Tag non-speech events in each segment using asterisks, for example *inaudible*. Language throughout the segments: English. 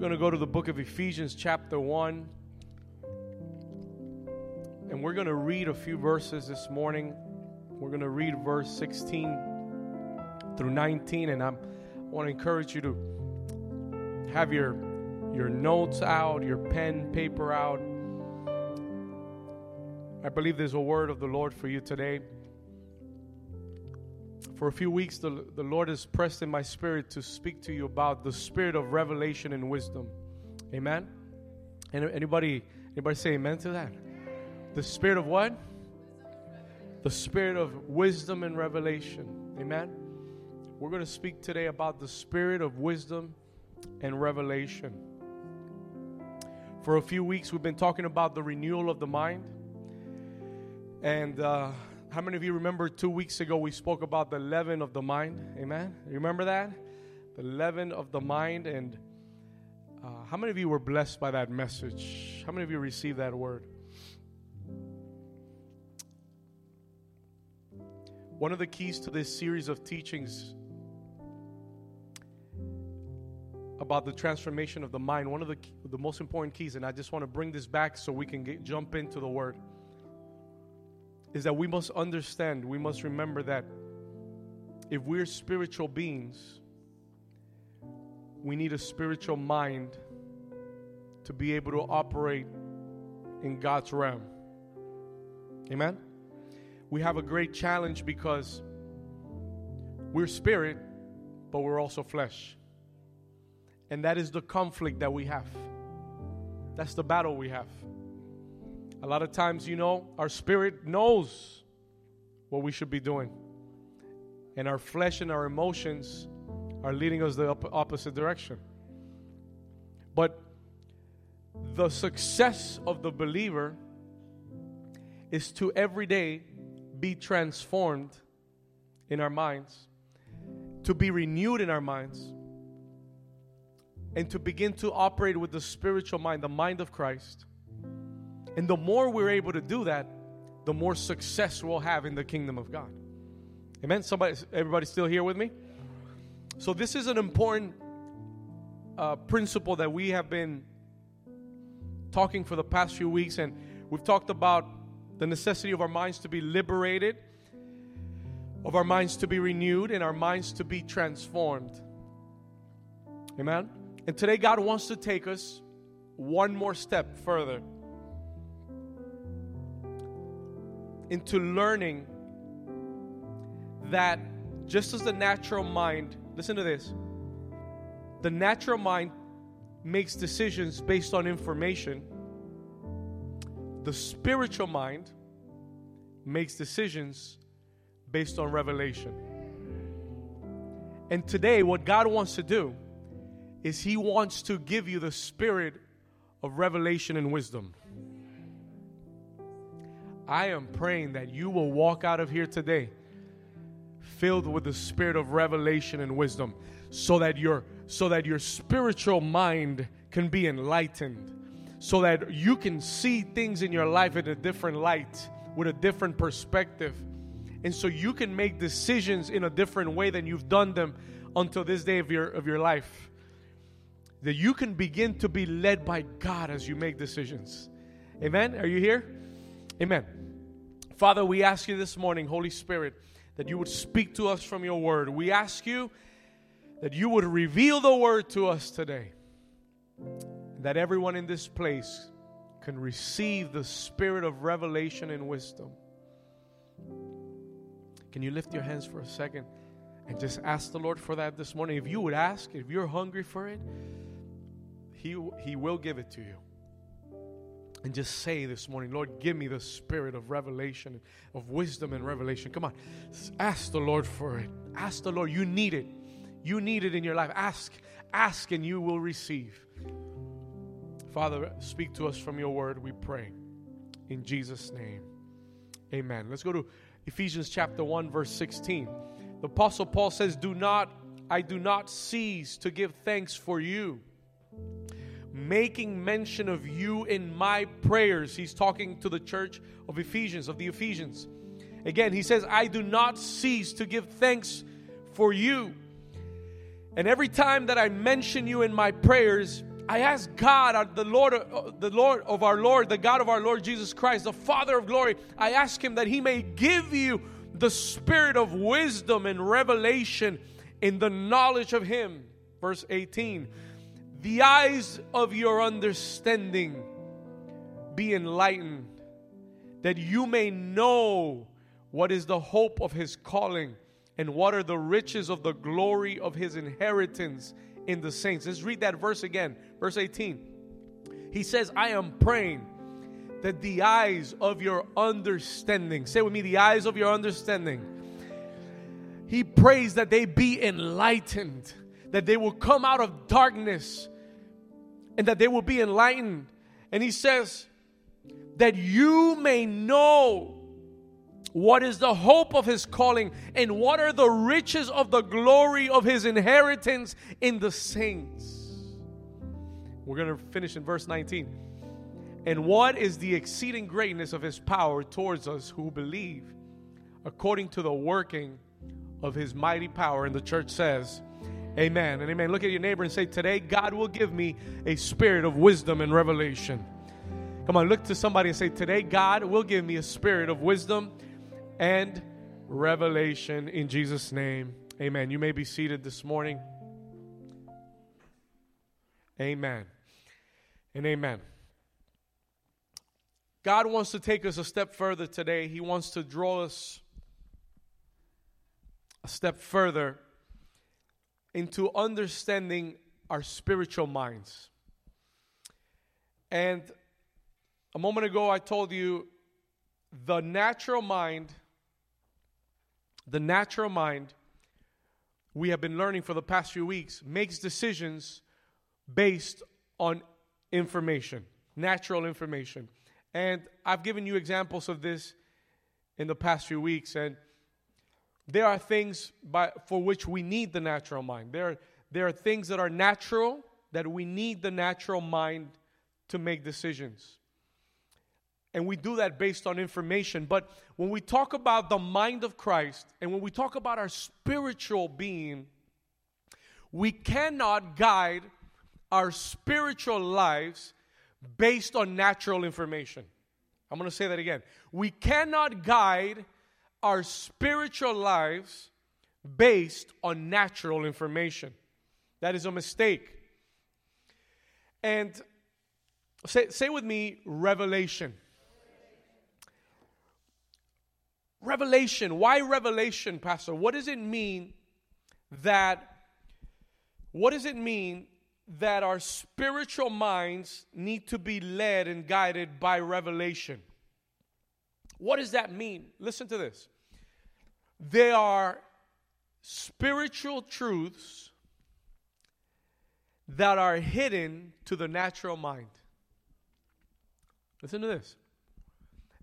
We're going to go to the book of Ephesians, chapter 1. And we're going to read a few verses this morning. We're going to read verse 16 through 19. And I'm, I want to encourage you to have your, your notes out, your pen, paper out. I believe there's a word of the Lord for you today. For a few weeks, the, the Lord has pressed in my spirit to speak to you about the spirit of revelation and wisdom. Amen? Anybody, anybody say amen to that? The spirit of what? The spirit of wisdom and revelation. Amen. We're going to speak today about the spirit of wisdom and revelation. For a few weeks, we've been talking about the renewal of the mind. And uh, how many of you remember two weeks ago we spoke about the leaven of the mind? Amen. Remember that? The leaven of the mind. And uh, how many of you were blessed by that message? How many of you received that word? One of the keys to this series of teachings about the transformation of the mind, one of the, the most important keys, and I just want to bring this back so we can get, jump into the word, is that we must understand, we must remember that if we're spiritual beings, we need a spiritual mind to be able to operate in God's realm. Amen? we have a great challenge because we're spirit, but we're also flesh. And that is the conflict that we have. That's the battle we have. A lot of times, you know, our spirit knows what we should be doing, and our flesh and our emotions are leading us the opposite direction. But the success of the believer is to every day be transformed in our minds, to be renewed in our minds, and to begin to operate with the spiritual mind, the mind of Christ. And the more we're able to do that, the more success we'll have in the kingdom of God. Amen. Somebody, everybody, still here with me? So this is an important uh, principle that we have been talking for the past few weeks, and we've talked about the necessity of our minds to be liberated, of our minds to be renewed, and our minds to be transformed. Amen? And today, God wants to take us one more step further into learning that just as the natural mind, listen to this, the natural mind makes decisions based on information the spiritual mind makes decisions based on revelation. And today, what God wants to do is He wants to give you the spirit of revelation and wisdom. I am praying that you will walk out of here today filled with the spirit of revelation and wisdom so that your so that your spiritual mind can be enlightened so that you can see things in your life in a different light, with a different perspective. And so you can make decisions in a different way than you've done them until this day of your, of your life. That you can begin to be led by God as you make decisions. Amen? Are you here? Amen. Father, we ask you this morning, Holy Spirit, that you would speak to us from your word. We ask you that you would reveal the word to us today that everyone in this place can receive the spirit of revelation and wisdom. Can you lift your hands for a second and just ask the Lord for that this morning? If you would ask, if you're hungry for it, He, he will give it to you. And just say this morning, Lord, give me the spirit of revelation, of wisdom and revelation. Come on, ask the Lord for it. Ask the Lord. You need it. You need it in your life. Ask, ask, and you will receive. Father, speak to us from your word, we pray. In Jesus' name. Amen. Let's go to Ephesians chapter 1, verse 16. The Apostle Paul says, Do not, I do not cease to give thanks for you, making mention of you in my prayers. He's talking to the church of Ephesians, of the Ephesians. Again, he says, I do not cease to give thanks for you. And every time that I mention you in my prayers, I ask God, the Lord, uh, the Lord of our Lord, the God of our Lord Jesus Christ, the Father of glory, I ask Him that He may give you the spirit of wisdom and revelation in the knowledge of Him. Verse 18 The eyes of your understanding be enlightened, that you may know what is the hope of His calling and what are the riches of the glory of His inheritance in the saints. Let's read that verse again. Verse 18. He says, I am praying that the eyes of your understanding, say with me, the eyes of your understanding. He prays that they be enlightened, that they will come out of darkness and that they will be enlightened. And he says, that you may know what is the hope of his calling and what are the riches of the glory of his inheritance in the saints. We're going to finish in verse 19. And what is the exceeding greatness of his power towards us who believe, according to the working of his mighty power? And the church says, Amen and amen. Look at your neighbor and say, Today God will give me a spirit of wisdom and revelation. Come on, look to somebody and say, Today God will give me a spirit of wisdom and revelation in Jesus' name. Amen. You may be seated this morning. Amen. And amen. God wants to take us a step further today. He wants to draw us a step further into understanding our spiritual minds. And a moment ago, I told you the natural mind, the natural mind, we have been learning for the past few weeks, makes decisions based on information, natural information. And I've given you examples of this in the past few weeks. And there are things by, for which we need the natural mind. There, there are things that are natural that we need the natural mind to make decisions. And we do that based on information. But when we talk about the mind of Christ and when we talk about our spiritual being, we cannot guide our spiritual lives based on natural information. I'm going to say that again. We cannot guide our spiritual lives based on natural information. That is a mistake. And say, say with me, revelation. Revelation. Why revelation, Pastor? What does it mean that, what does it mean that our spiritual minds need to be led and guided by revelation. What does that mean? Listen to this. They are spiritual truths that are hidden to the natural mind. Listen to this.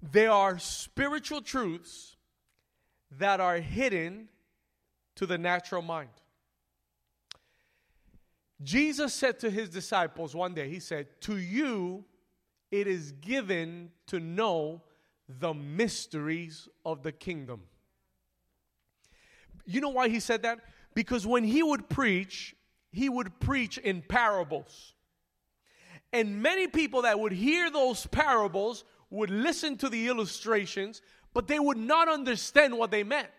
They are spiritual truths that are hidden to the natural mind. Jesus said to his disciples one day, He said, To you it is given to know the mysteries of the kingdom. You know why he said that? Because when he would preach, he would preach in parables. And many people that would hear those parables would listen to the illustrations, but they would not understand what they meant.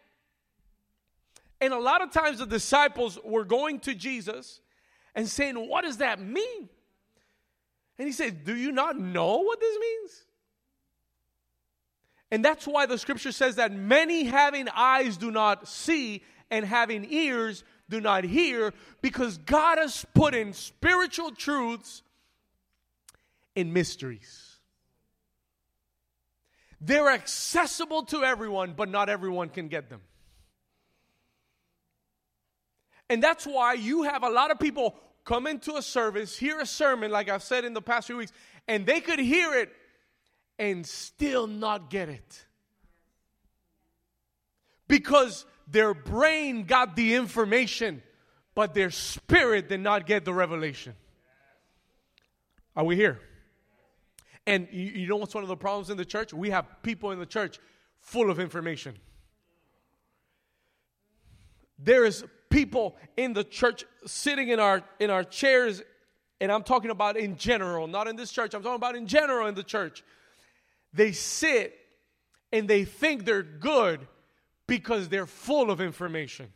And a lot of times the disciples were going to Jesus and saying, What does that mean? And he said, Do you not know what this means? And that's why the scripture says that many having eyes do not see, and having ears do not hear, because God has put in spiritual truths in mysteries. They're accessible to everyone, but not everyone can get them. And that's why you have a lot of people come into a service, hear a sermon, like I've said in the past few weeks, and they could hear it and still not get it. Because their brain got the information, but their spirit did not get the revelation. Are we here? And you, know what's one of the problems in the church? We have people in the church full of information. There is people in the church sitting in our in our chairs and I'm talking about in general, not in this church, I'm talking about in general in the church. They sit and they think they're good because they're full of information.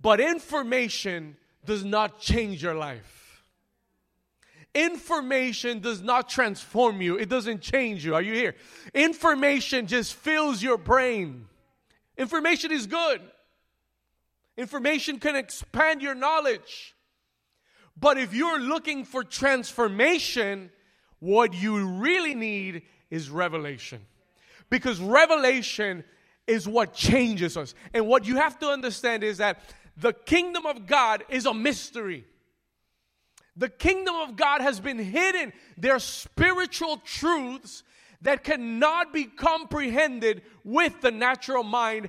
But information does not change your life. Information does not transform you, it doesn't change you. Are you here? Information just fills your brain. Information is good, information can expand your knowledge. But if you're looking for transformation, what you really need is revelation. Because revelation is what changes us. And what you have to understand is that the kingdom of God is a mystery. The kingdom of God has been hidden. There are spiritual truths that cannot be comprehended with the natural mind.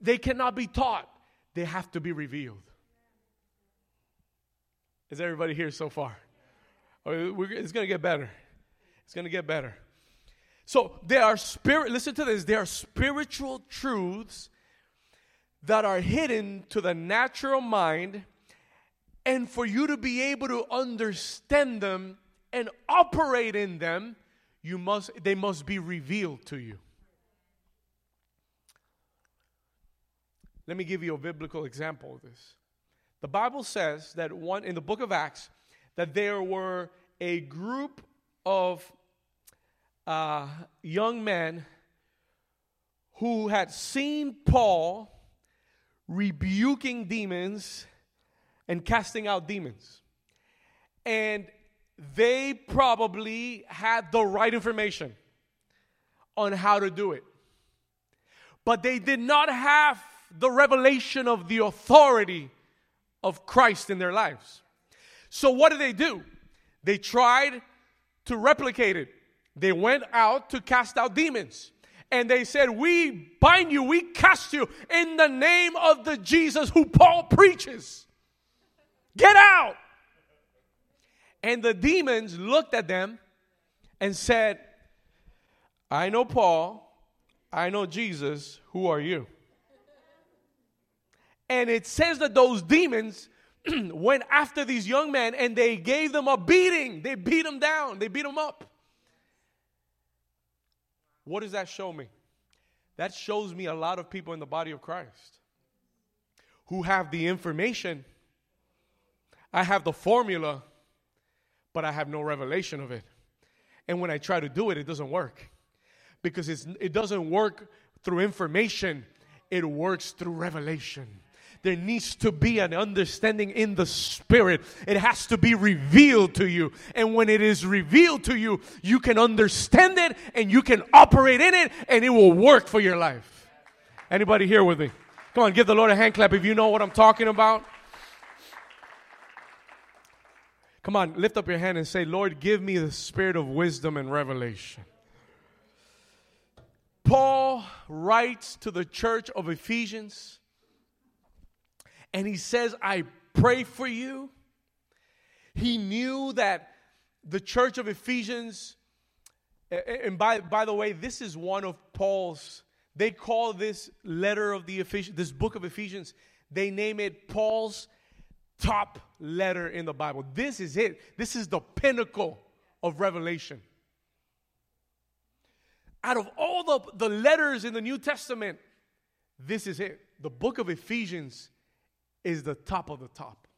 They cannot be taught, they have to be revealed. Is everybody here so far? It's going to get better. It's going to get better. So there are spirit, listen to this, there are spiritual truths that are hidden to the natural mind, and for you to be able to understand them and operate in them, you must they must be revealed to you. Let me give you a biblical example of this. The Bible says that one in the book of Acts that there were a group of uh, young men who had seen Paul rebuking demons and casting out demons. And they probably had the right information on how to do it. But they did not have the revelation of the authority of Christ in their lives. So, what did they do? They tried to replicate it. They went out to cast out demons and they said, We bind you, we cast you in the name of the Jesus who Paul preaches. Get out. And the demons looked at them and said, I know Paul, I know Jesus, who are you? And it says that those demons *clears throat* went after these young men and they gave them a beating. They beat them down, they beat them up. What does that show me? That shows me a lot of people in the body of Christ who have the information. I have the formula, but I have no revelation of it. And when I try to do it, it doesn't work because it doesn't work through information, it works through revelation there needs to be an understanding in the spirit. It has to be revealed to you. And when it is revealed to you, you can understand it and you can operate in it and it will work for your life. Anybody here with me? Come on, give the Lord a hand clap if you know what I'm talking about. Come on, lift up your hand and say, Lord, give me the spirit of wisdom and revelation. Paul writes to the church of Ephesians and he says, I pray for you. He knew that the church of Ephesians, and by, by the way, this is one of Paul's, they call this letter of the Ephesians, this book of Ephesians, they name it Paul's top letter in the Bible. This is it. This is the pinnacle of revelation. Out of all the, the letters in the New Testament, this is it. The book of Ephesians is the top of the top.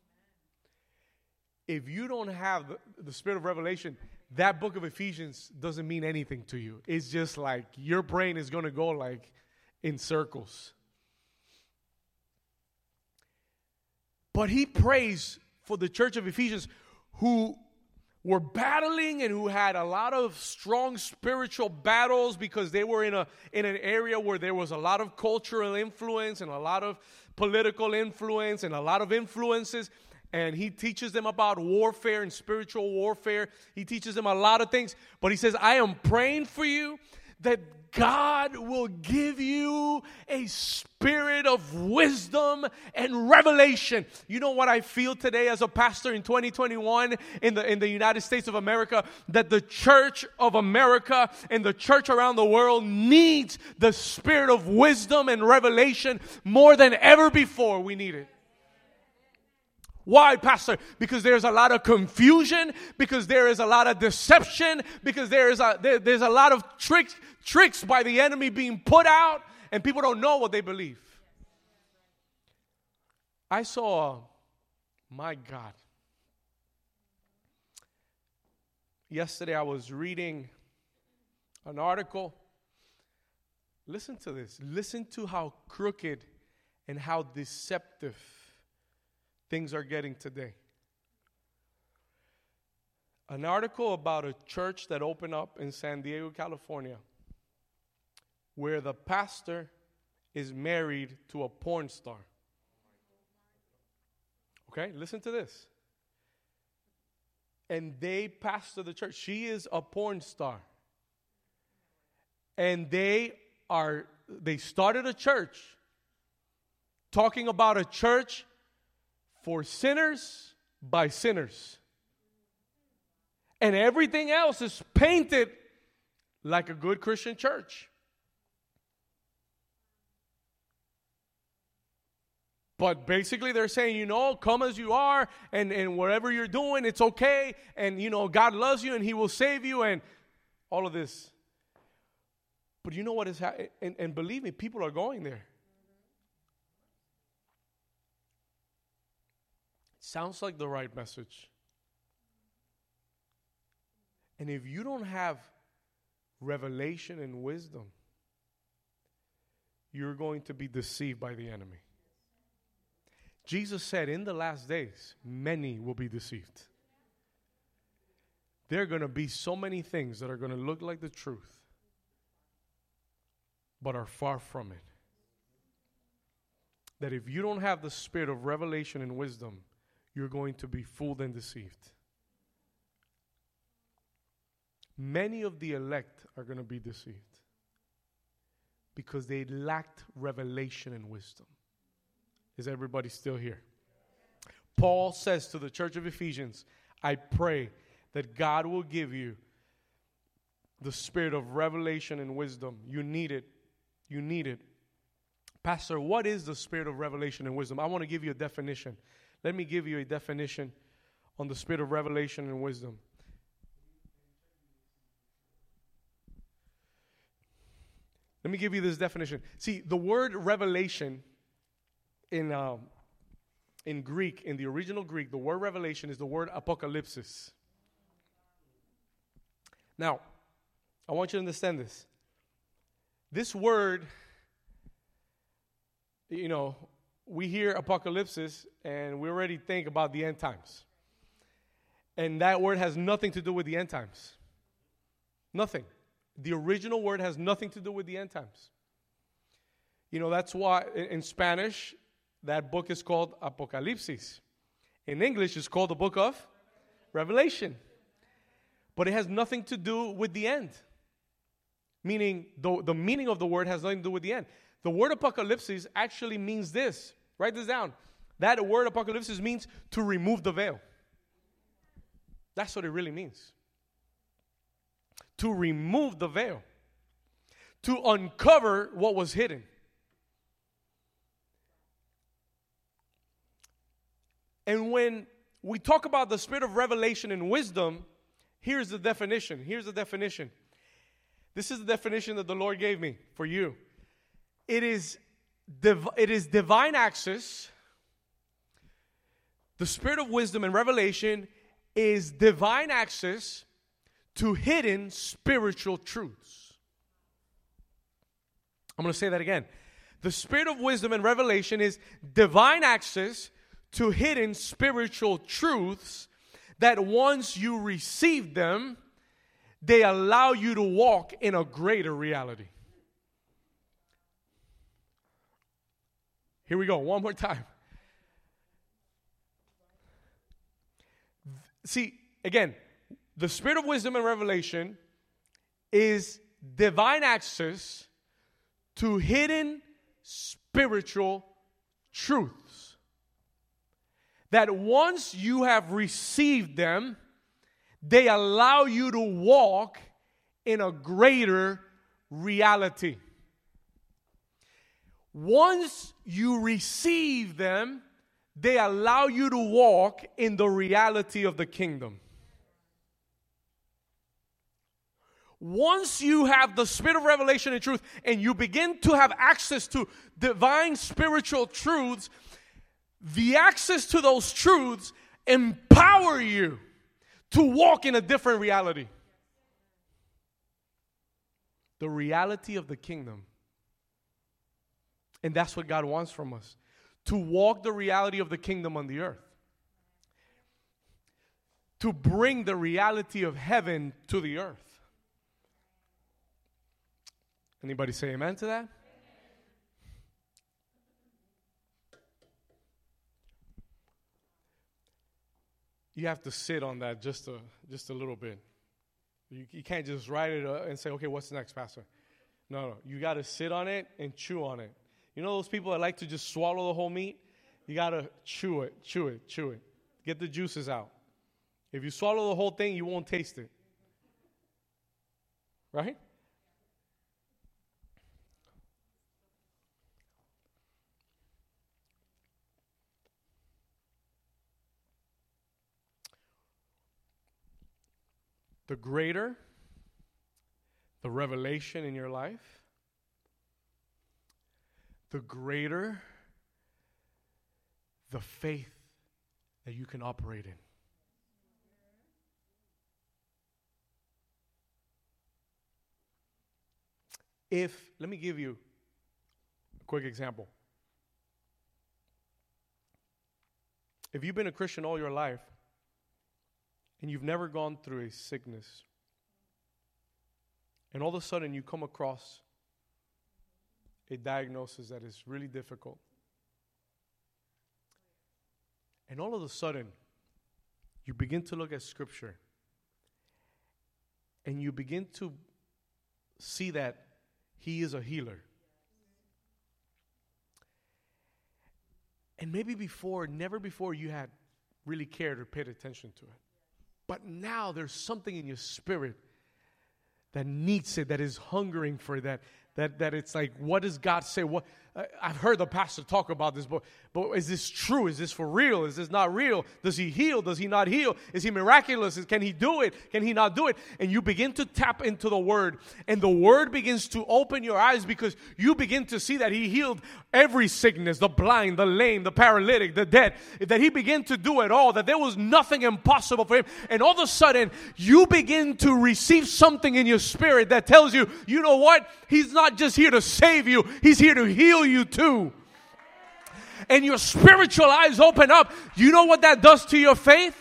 If you don't have the, the spirit of revelation, that book of Ephesians doesn't mean anything to you. It's just like your brain is going to go like in circles. But he prays for the church of Ephesians who were battling and who had a lot of strong spiritual battles because they were in a in an area where there was a lot of cultural influence and a lot of political influence and a lot of influences and he teaches them about warfare and spiritual warfare. He teaches them a lot of things, but he says, I am praying for you that God will give you a spirit of wisdom and revelation. You know what I feel today as a pastor in 2021 in the, in the United States of America? That the church of America and the church around the world needs the spirit of wisdom and revelation more than ever before. We need it. Why, Pastor? Because there's a lot of confusion, because there is a lot of deception, because there is a there, there's a lot of tricks tricks by the enemy being put out, and people don't know what they believe. I saw, my God. Yesterday I was reading an article. Listen to this. Listen to how crooked and how deceptive things are getting today. An article about a church that opened up in San Diego, California, where the pastor is married to a porn star. Okay, listen to this. And they pastor the church. She is a porn star. And they are they started a church talking about a church for sinners by sinners. And everything else is painted like a good Christian church. But basically, they're saying, you know, come as you are, and, and whatever you're doing, it's okay. And, you know, God loves you and He will save you, and all of this. But you know what is happening? And, and believe me, people are going there. Sounds like the right message. And if you don't have revelation and wisdom, you're going to be deceived by the enemy. Jesus said, In the last days, many will be deceived. There are going to be so many things that are going to look like the truth, but are far from it. That if you don't have the spirit of revelation and wisdom, you're going to be fooled and deceived. Many of the elect are going to be deceived because they lacked revelation and wisdom. Is everybody still here? Paul says to the church of Ephesians, I pray that God will give you the spirit of revelation and wisdom. You need it. You need it. Pastor, what is the spirit of revelation and wisdom? I want to give you a definition. Let me give you a definition on the spirit of revelation and wisdom. Let me give you this definition. See, the word revelation in, um, in Greek, in the original Greek, the word revelation is the word apocalypsis. Now, I want you to understand this. This word, you know, we hear apocalypsis and we already think about the end times. And that word has nothing to do with the end times. Nothing. The original word has nothing to do with the end times. You know, that's why in Spanish, that book is called Apocalipsis. In English, it's called the book of Revelation. But it has nothing to do with the end. Meaning, the, the meaning of the word has nothing to do with the end. The word apocalypsis actually means this. Write this down. That word apocalypsis means to remove the veil. That's what it really means. To remove the veil, to uncover what was hidden. And when we talk about the spirit of revelation and wisdom, here's the definition. Here's the definition. This is the definition that the Lord gave me for you. It is, div- it is divine access. The spirit of wisdom and revelation is divine access to hidden spiritual truths. I'm going to say that again. The spirit of wisdom and revelation is divine access to hidden spiritual truths that once you receive them, they allow you to walk in a greater reality. Here we go, one more time. See, again, the spirit of wisdom and revelation is divine access to hidden spiritual truths that once you have received them, they allow you to walk in a greater reality. Once you receive them, they allow you to walk in the reality of the kingdom. Once you have the spirit of revelation and truth and you begin to have access to divine spiritual truths, the access to those truths empower you to walk in a different reality. The reality of the kingdom. And that's what God wants from us to walk the reality of the kingdom on the earth, to bring the reality of heaven to the earth. Anybody say amen to that? You have to sit on that just a just a little bit. You, you can't just write it uh, and say, "Okay, what's next, Pastor?" No, no. You got to sit on it and chew on it. You know those people that like to just swallow the whole meat? You got to chew it, chew it, chew it. Get the juices out. If you swallow the whole thing, you won't taste it. Right? the greater the revelation in your life, the greater the faith that you can operate in. If, let me give you a quick example. If you've been a Christian all your life, and you've never gone through a sickness, and all of a sudden you come across a diagnosis that is really difficult, and all of a sudden you begin to look at Scripture and you begin to see that He is a healer. And maybe before, never before, you had really cared or paid attention to it. But now there's something in your spirit that needs it, that is hungering for that, that, that it's like, what does God say? What, I've heard the pastor talk about this, but, but is this true? Is this for real? Is this not real? Does he heal? Does he not heal? Is he miraculous? Can he do it? Can he not do it? And you begin to tap into the word, and the word begins to open your eyes because you begin to see that he healed every sickness the blind, the lame, the paralytic, the dead, that he began to do it all, that there was nothing impossible for him. And all of a sudden, you begin to receive something in your spirit that tells you, you know what? He's not just here to save you, he's here to heal you too. And your spiritual eyes open up. You know what that does to your faith?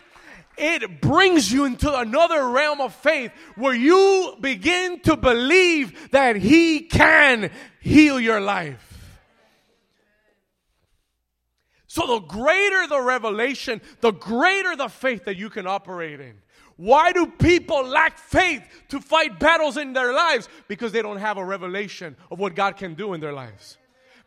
It brings you into another realm of faith where you begin to believe that He can heal your life. So, the greater the revelation, the greater the faith that you can operate in. Why do people lack faith to fight battles in their lives? Because they don't have a revelation of what God can do in their lives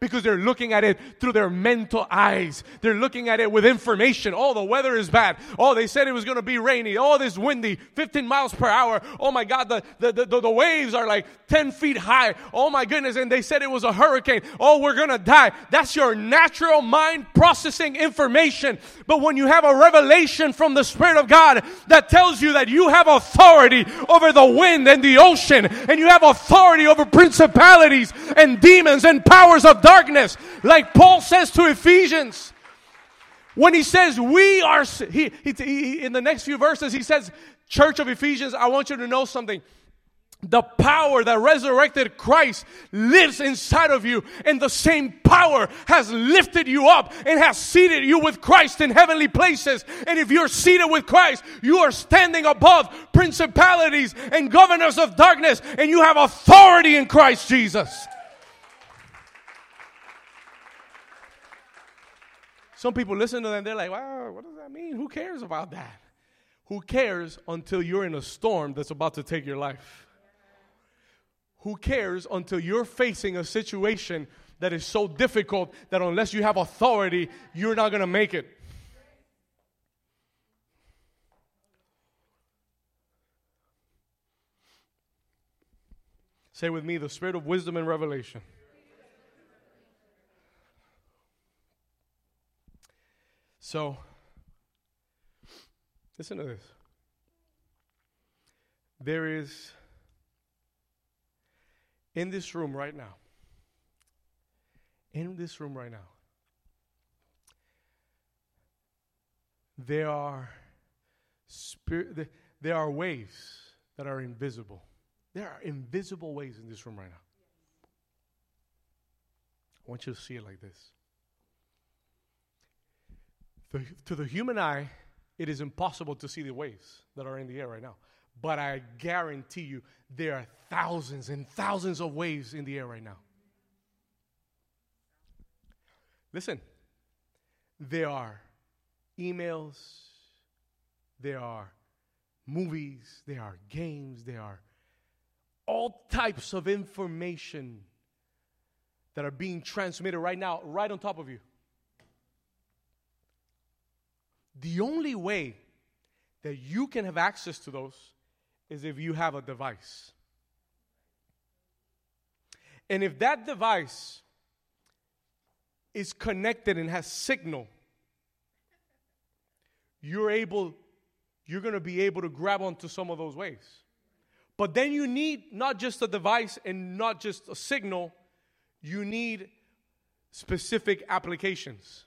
because they're looking at it through their mental eyes. They're looking at it with information. Oh, the weather is bad. Oh, they said it was going to be rainy. Oh, this windy, 15 miles per hour. Oh my God, the, the, the, the waves are like 10 feet high. Oh my goodness. And they said it was a hurricane. Oh, we're going to die. That's your natural mind processing information. But when you have a revelation from the Spirit of God that tells you that you have authority over the wind and the ocean, and you have authority over principalities and demons and powers of darkness, darkness. Like Paul says to Ephesians. When he says we are, he, he, he, in the next few verses, he says, Church of Ephesians, I want you to know something. The power that resurrected Christ lives inside of you, and the same power has lifted you up and has seated you with Christ in heavenly places. And if you're seated with Christ, you are standing above principalities and governors of darkness, and you have authority in Christ Jesus. Some people listen to them, they're like, wow, what does that mean? Who cares about that? Who cares until you're in a storm that's about to take your life? Who cares until you're facing a situation that is so difficult that unless you have authority, you're not going to make it? Say with me the spirit of wisdom and revelation. So, listen to this. There is, in this room right now, in this room right now, there are spirit, there are waves that are invisible. There are invisible waves in this room right now. I want you to see it like this. The, to the human eye, it is impossible to see the waves that are in the air right now. But I guarantee you, there are thousands and thousands of waves in the air right now. Listen, there are emails, there are movies, there are games, there are all types of information that are being transmitted right now, right on top of you. The only way that you can have access to those is if you have a device. And if that device is connected and has signal, you're able, you're going to be able to grab onto some of those waves. But then you need not just a device and not just a signal, you need specific applications.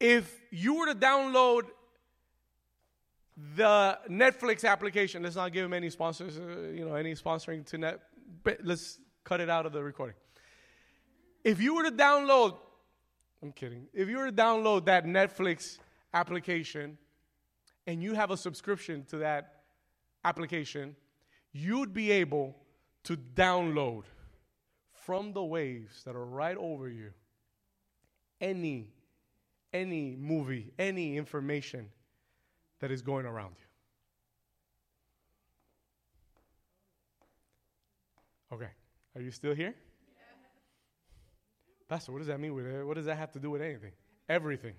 If you were to download the Netflix application, let's not give them any sponsors, uh, you know, any sponsoring to net, but let's cut it out of the recording. If you were to download, I'm kidding, if you were to download that Netflix application and you have a subscription to that application, you'd be able to download from the waves that are right over you any any movie, any information that is going around you. Okay. Are you still here? Pastor, what does that mean with it? What does that have to do with anything? Everything.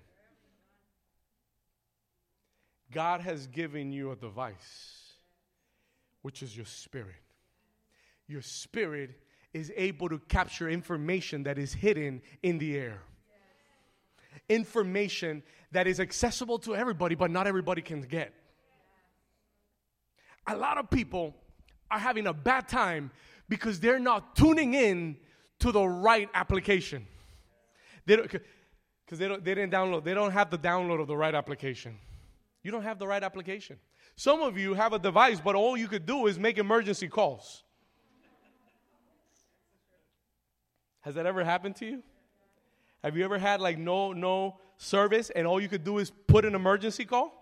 God has given you a device, which is your spirit. Your spirit is able to capture information that is hidden in the air. Information that is accessible to everybody, but not everybody can get. A lot of people are having a bad time because they're not tuning in to the right application. They don't, because they, don't, they didn't download, they don't have the download of the right application. You don't have the right application. Some of you have a device, but all you could do is make emergency calls. Has that ever happened to you? Have you ever had like no no service and all you could do is put an emergency call?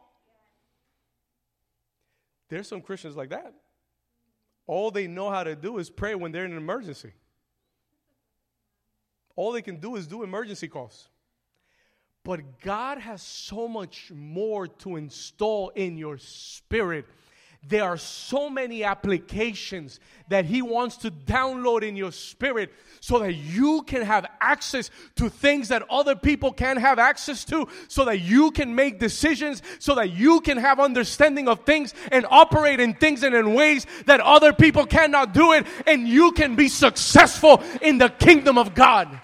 There's some Christians like that. All they know how to do is pray when they're in an emergency. All they can do is do emergency calls. But God has so much more to install in your spirit. There are so many applications that He wants to download in your spirit so that you can have access to things that other people can't have access to, so that you can make decisions, so that you can have understanding of things and operate in things and in ways that other people cannot do it, and you can be successful in the kingdom of God.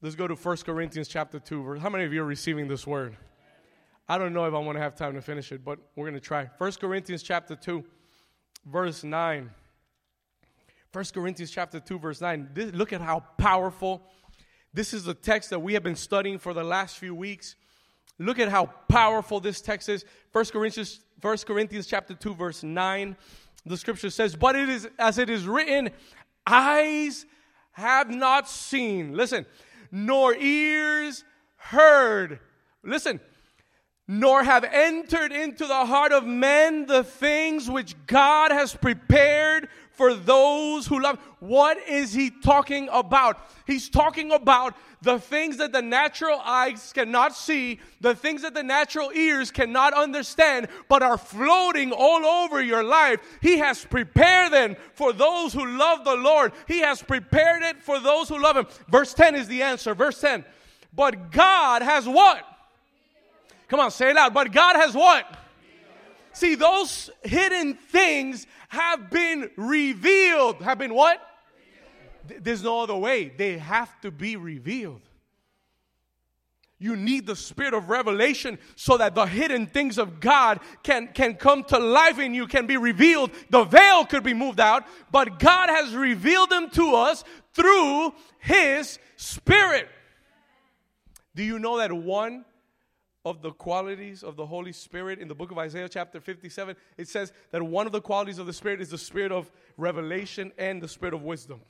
Let's go to 1 Corinthians chapter 2. How many of you are receiving this word? I don't know if I'm going to have time to finish it, but we're going to try. 1 Corinthians chapter 2, verse 9. 1 Corinthians chapter 2, verse 9. This, look at how powerful. This is the text that we have been studying for the last few weeks. Look at how powerful this text is. 1 Corinthians, 1 Corinthians chapter 2, verse 9. The scripture says, But it is as it is written, eyes have not seen. Listen, nor ears heard. Listen, nor have entered into the heart of men the things which God has prepared for those who love. What is he talking about? He's talking about the things that the natural eyes cannot see, the things that the natural ears cannot understand, but are floating all over your life. He has prepared them for those who love the Lord. He has prepared it for those who love him. Verse 10 is the answer. Verse 10. But God has what? Come on, say it loud. But God has what? See, those hidden things have been revealed. Have been what? There's no other way. They have to be revealed. You need the spirit of revelation so that the hidden things of God can, can come to life in you, can be revealed. The veil could be moved out, but God has revealed them to us through His Spirit. Do you know that one of the qualities of the Holy Spirit in the book of Isaiah, chapter 57, it says that one of the qualities of the Spirit is the spirit of revelation and the spirit of wisdom?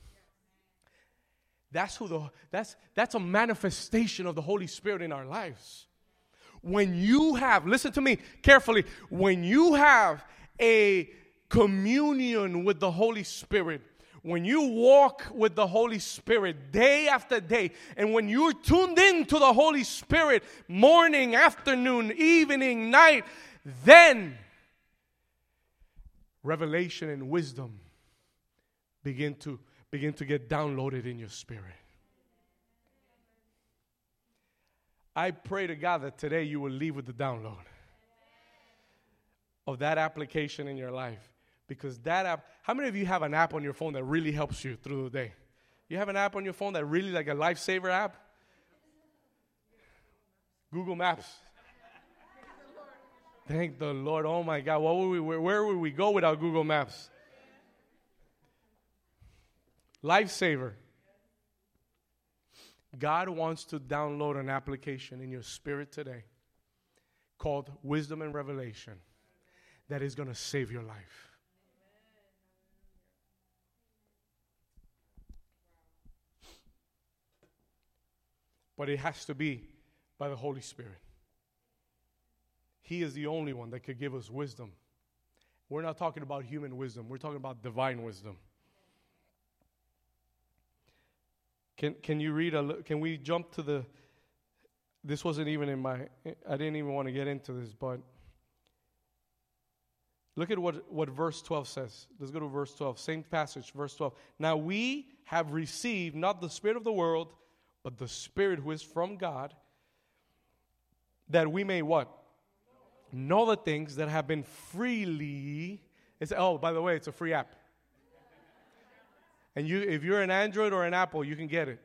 That's who the that's that's a manifestation of the Holy Spirit in our lives. When you have, listen to me carefully, when you have a communion with the Holy Spirit, when you walk with the Holy Spirit day after day, and when you're tuned in to the Holy Spirit morning, afternoon, evening, night, then revelation and wisdom begin to begin to get downloaded in your spirit. I pray to God that today you will leave with the download of that application in your life. Because that app, how many of you have an app on your phone that really helps you through the day? You have an app on your phone that really like a lifesaver app? Google Maps. Thank the Lord. Oh my God. What would we, where, where would we go without Google Maps? Lifesaver. God wants to download an application in your spirit today called Wisdom and Revelation that is going to save your life. But it has to be by the Holy Spirit. He is the only one that could give us wisdom. We're not talking about human wisdom, we're talking about divine wisdom. Can, can you read a, can we jump to the, this wasn't even in my, I didn't even want to get into this, but look at what, what verse 12 says. Let's go to verse 12. Same passage, verse 12. Now we have received not the spirit of the world, but the spirit who is from God, that we may what? Know the things that have been freely. It's, oh, by the way, it's a free app. And you, if you're an Android or an Apple, you can get it.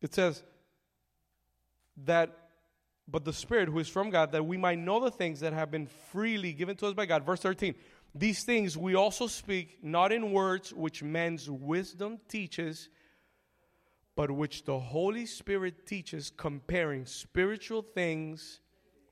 It says that, but the Spirit who is from God, that we might know the things that have been freely given to us by God. Verse 13. These things we also speak, not in words which man's wisdom teaches, but which the Holy Spirit teaches, comparing spiritual things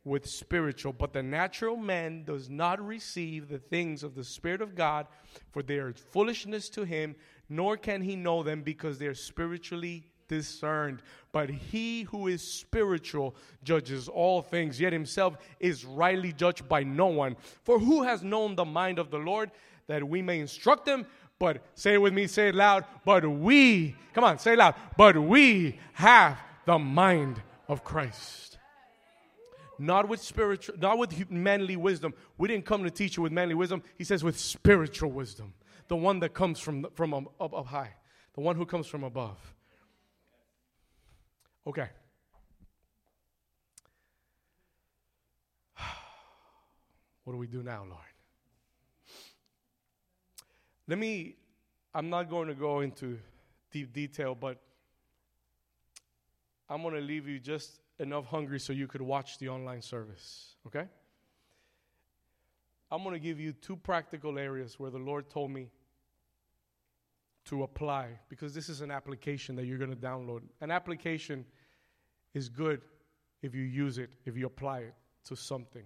with spiritual. But the natural man does not receive the things of the Spirit of God, for they are foolishness to him, nor can he know them because they are spiritually discerned. But he who is spiritual judges all things, yet himself is rightly judged by no one. For who has known the mind of the Lord that we may instruct him? But say it with me, say it loud. But we, come on, say it loud. But we have the mind of Christ not with spiritual, not with manly wisdom. We didn't come to teach you with manly wisdom. He says with spiritual wisdom, the one that comes from from up, up, up high, the one who comes from above. Okay. *sighs* What do we do now, Lord? Let me. I'm not going to go into deep detail, but I'm going to leave you just enough hungry so you could watch the online service, okay? I'm going to give you two practical areas where the Lord told me to apply because this is an application that you're going to download. An application is good if you use it, if you apply it to something.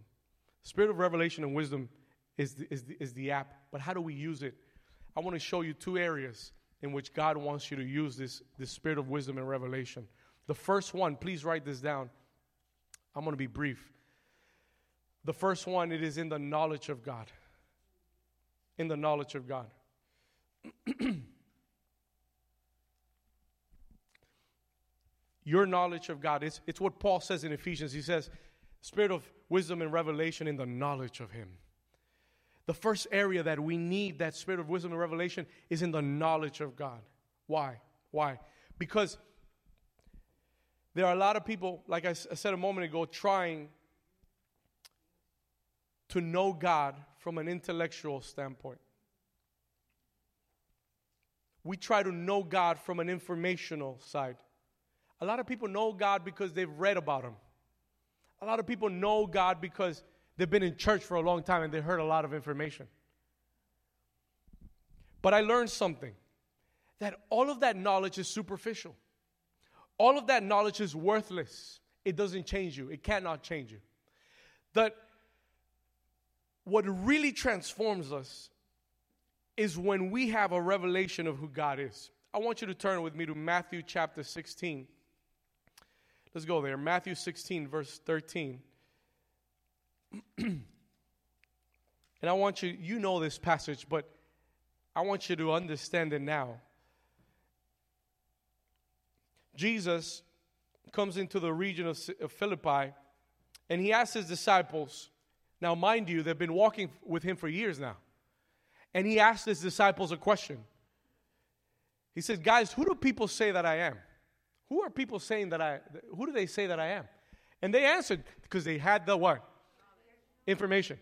Spirit of revelation and wisdom is the, is the, is the app, but how do we use it? I want to show you two areas in which God wants you to use this, this spirit of wisdom and revelation. The first one, please write this down. I'm going to be brief. The first one, it is in the knowledge of God. In the knowledge of God. *clears throat* Your knowledge of God. It's, it's what Paul says in Ephesians. He says, Spirit of wisdom and revelation in the knowledge of Him. The first area that we need that spirit of wisdom and revelation is in the knowledge of God. Why? Why? Because there are a lot of people, like I said a moment ago, trying to know God from an intellectual standpoint. We try to know God from an informational side. A lot of people know God because they've read about Him. A lot of people know God because they've been in church for a long time and they heard a lot of information. But I learned something that all of that knowledge is superficial. All of that knowledge is worthless. It doesn't change you, it cannot change you. That what really transforms us is when we have a revelation of who God is. I want you to turn with me to Matthew chapter 16. Let's go there. Matthew 16, verse 13. *clears throat* and I want you, you know this passage, but I want you to understand it now. Jesus comes into the region of, of Philippi and he asks his disciples, now, mind you, they've been walking with him for years now. And he asked his disciples a question. He said, Guys, who do people say that I am? Who are people saying that I, who do they say that I am? And they answered because they had the what? Information.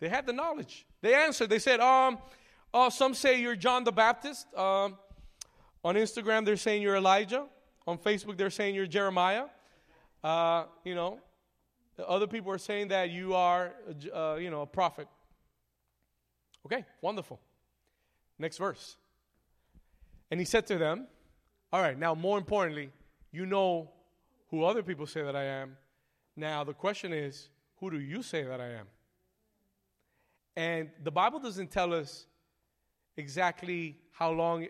They had the knowledge. They answered. They said, um, uh, some say you're John the Baptist. Um, on Instagram, they're saying you're Elijah. On Facebook, they're saying you're Jeremiah. Uh, you know, other people are saying that you are, uh, you know, a prophet. Okay, wonderful. Next verse. And he said to them, All right, now more importantly, you know who other people say that I am. Now, the question is, who do you say that I am? And the Bible doesn't tell us exactly how long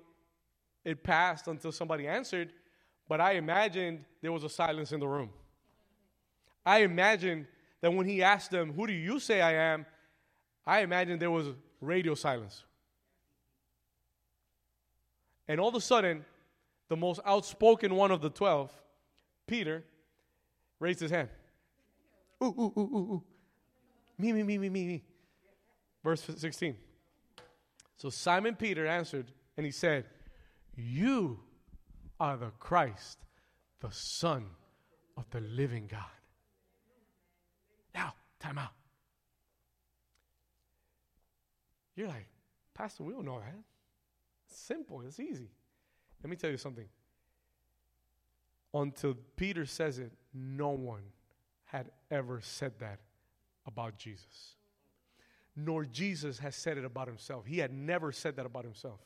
it passed until somebody answered, but I imagined there was a silence in the room. I imagined that when he asked them, Who do you say I am? I imagined there was radio silence. And all of a sudden, the most outspoken one of the 12, Peter, raised his hand. Ooh, ooh, ooh, ooh, ooh. Me, me, me, me, me, me. Verse 16. So Simon Peter answered and he said, You are the Christ, the Son of the living God. Now, time out. You're like, Pastor, we don't know that. It's simple, it's easy. Let me tell you something. Until Peter says it, no one had ever said that about Jesus. Nor Jesus has said it about himself. He had never said that about himself.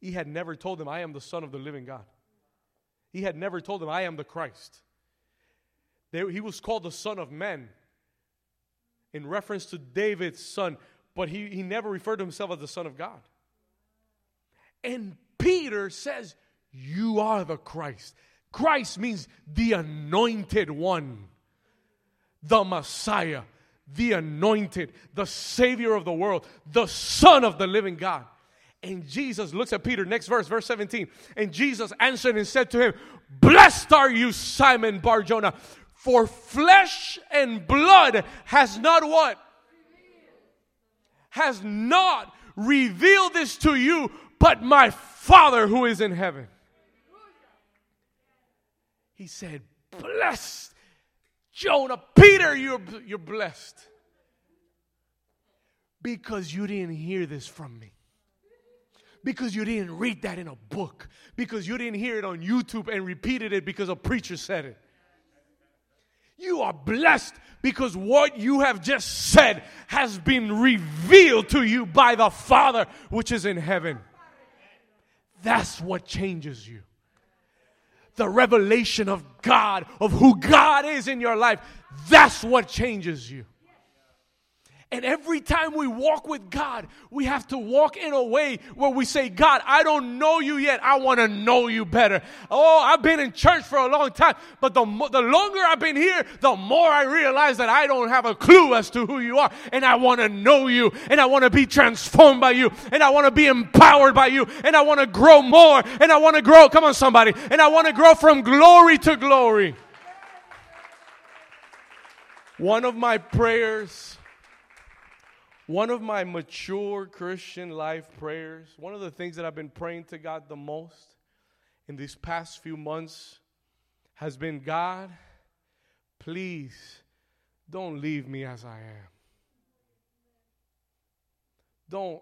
He had never told them, I am the Son of the living God. He had never told them, I am the Christ. They, he was called the Son of Men in reference to David's son, but he, he never referred to himself as the Son of God. And Peter says, You are the Christ. Christ means the anointed one, the Messiah, the anointed, the Savior of the world, the Son of the living God. And Jesus looks at Peter, next verse, verse 17. And Jesus answered and said to him, Blessed are you, Simon Barjona, for flesh and blood has not what? Has not revealed this to you, but my Father who is in heaven. He said, Blessed. Jonah, Peter, you're, you're blessed. Because you didn't hear this from me. Because you didn't read that in a book. Because you didn't hear it on YouTube and repeated it because a preacher said it. You are blessed because what you have just said has been revealed to you by the Father which is in heaven. That's what changes you. The revelation of God, of who God is in your life, that's what changes you. And every time we walk with God, we have to walk in a way where we say, God, I don't know you yet. I want to know you better. Oh, I've been in church for a long time, but the, the longer I've been here, the more I realize that I don't have a clue as to who you are. And I want to know you, and I want to be transformed by you, and I want to be empowered by you, and I want to grow more, and I want to grow, come on, somebody, and I want to grow from glory to glory. One of my prayers one of my mature Christian life prayers, one of the things that I've been praying to God the most in these past few months has been God, please don't leave me as I am. don't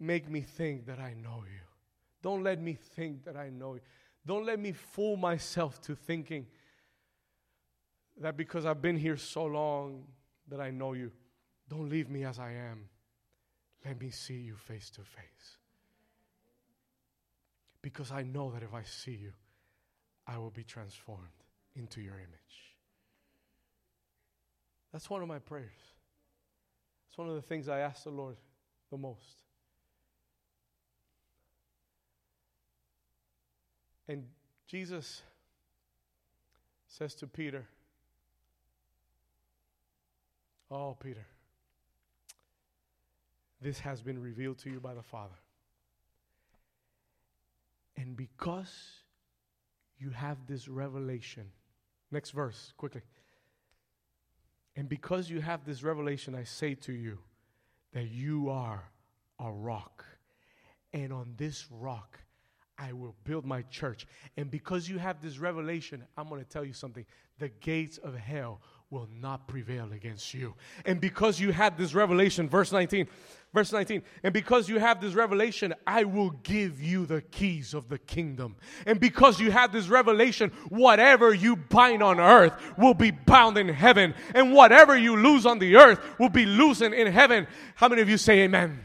make me think that I know you. Don't let me think that I know you. Don't let me fool myself to thinking that because I've been here so long that I know you. Don't leave me as I am. Let me see you face to face. Because I know that if I see you, I will be transformed into your image. That's one of my prayers. It's one of the things I ask the Lord the most. And Jesus says to Peter, Oh, Peter, this has been revealed to you by the Father. And because you have this revelation, next verse, quickly. And because you have this revelation, I say to you that you are a rock. And on this rock, I will build my church. And because you have this revelation, I'm going to tell you something. The gates of hell will not prevail against you. And because you have this revelation, verse 19, verse 19, and because you have this revelation, I will give you the keys of the kingdom. And because you have this revelation, whatever you bind on earth will be bound in heaven, and whatever you lose on the earth will be loosened in heaven. How many of you say amen?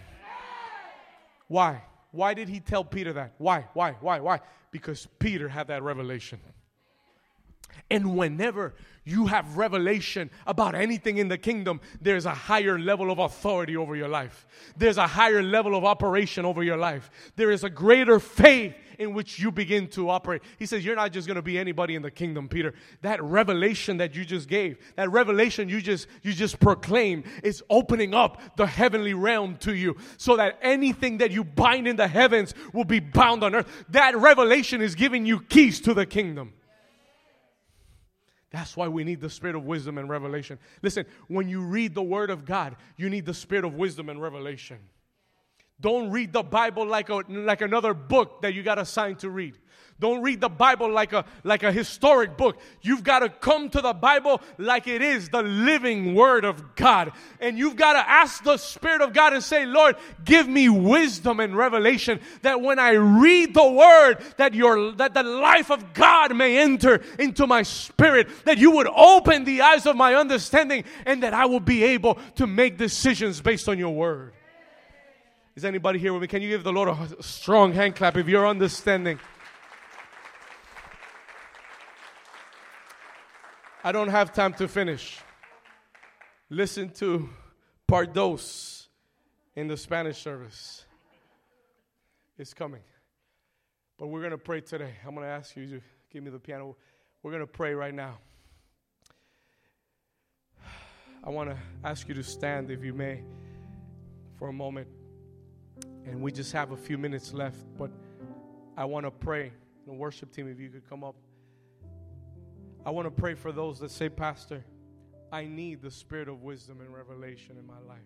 Why? Why did he tell Peter that? Why? Why? Why? Why? Because Peter had that revelation. And whenever you have revelation about anything in the kingdom, there's a higher level of authority over your life. There's a higher level of operation over your life. There is a greater faith in which you begin to operate. He says, You're not just going to be anybody in the kingdom, Peter. That revelation that you just gave, that revelation you just you just proclaimed is opening up the heavenly realm to you so that anything that you bind in the heavens will be bound on earth. That revelation is giving you keys to the kingdom. That's why we need the spirit of wisdom and revelation. Listen, when you read the word of God, you need the spirit of wisdom and revelation. Don't read the Bible like, a, like another book that you got assigned to read. Don't read the Bible like a, like a historic book. You've got to come to the Bible like it is the living Word of God. And you've got to ask the Spirit of God and say, Lord, give me wisdom and revelation that when I read the Word, that, your, that the life of God may enter into my spirit, that you would open the eyes of my understanding, and that I will be able to make decisions based on your Word. Is anybody here with me? Can you give the Lord a strong hand clap if you're understanding? I don't have time to finish. Listen to part dos in the Spanish service. It's coming. But we're going to pray today. I'm going to ask you to give me the piano. We're going to pray right now. I want to ask you to stand, if you may, for a moment. And we just have a few minutes left, but I want to pray. The worship team, if you could come up. I want to pray for those that say, Pastor, I need the spirit of wisdom and revelation in my life.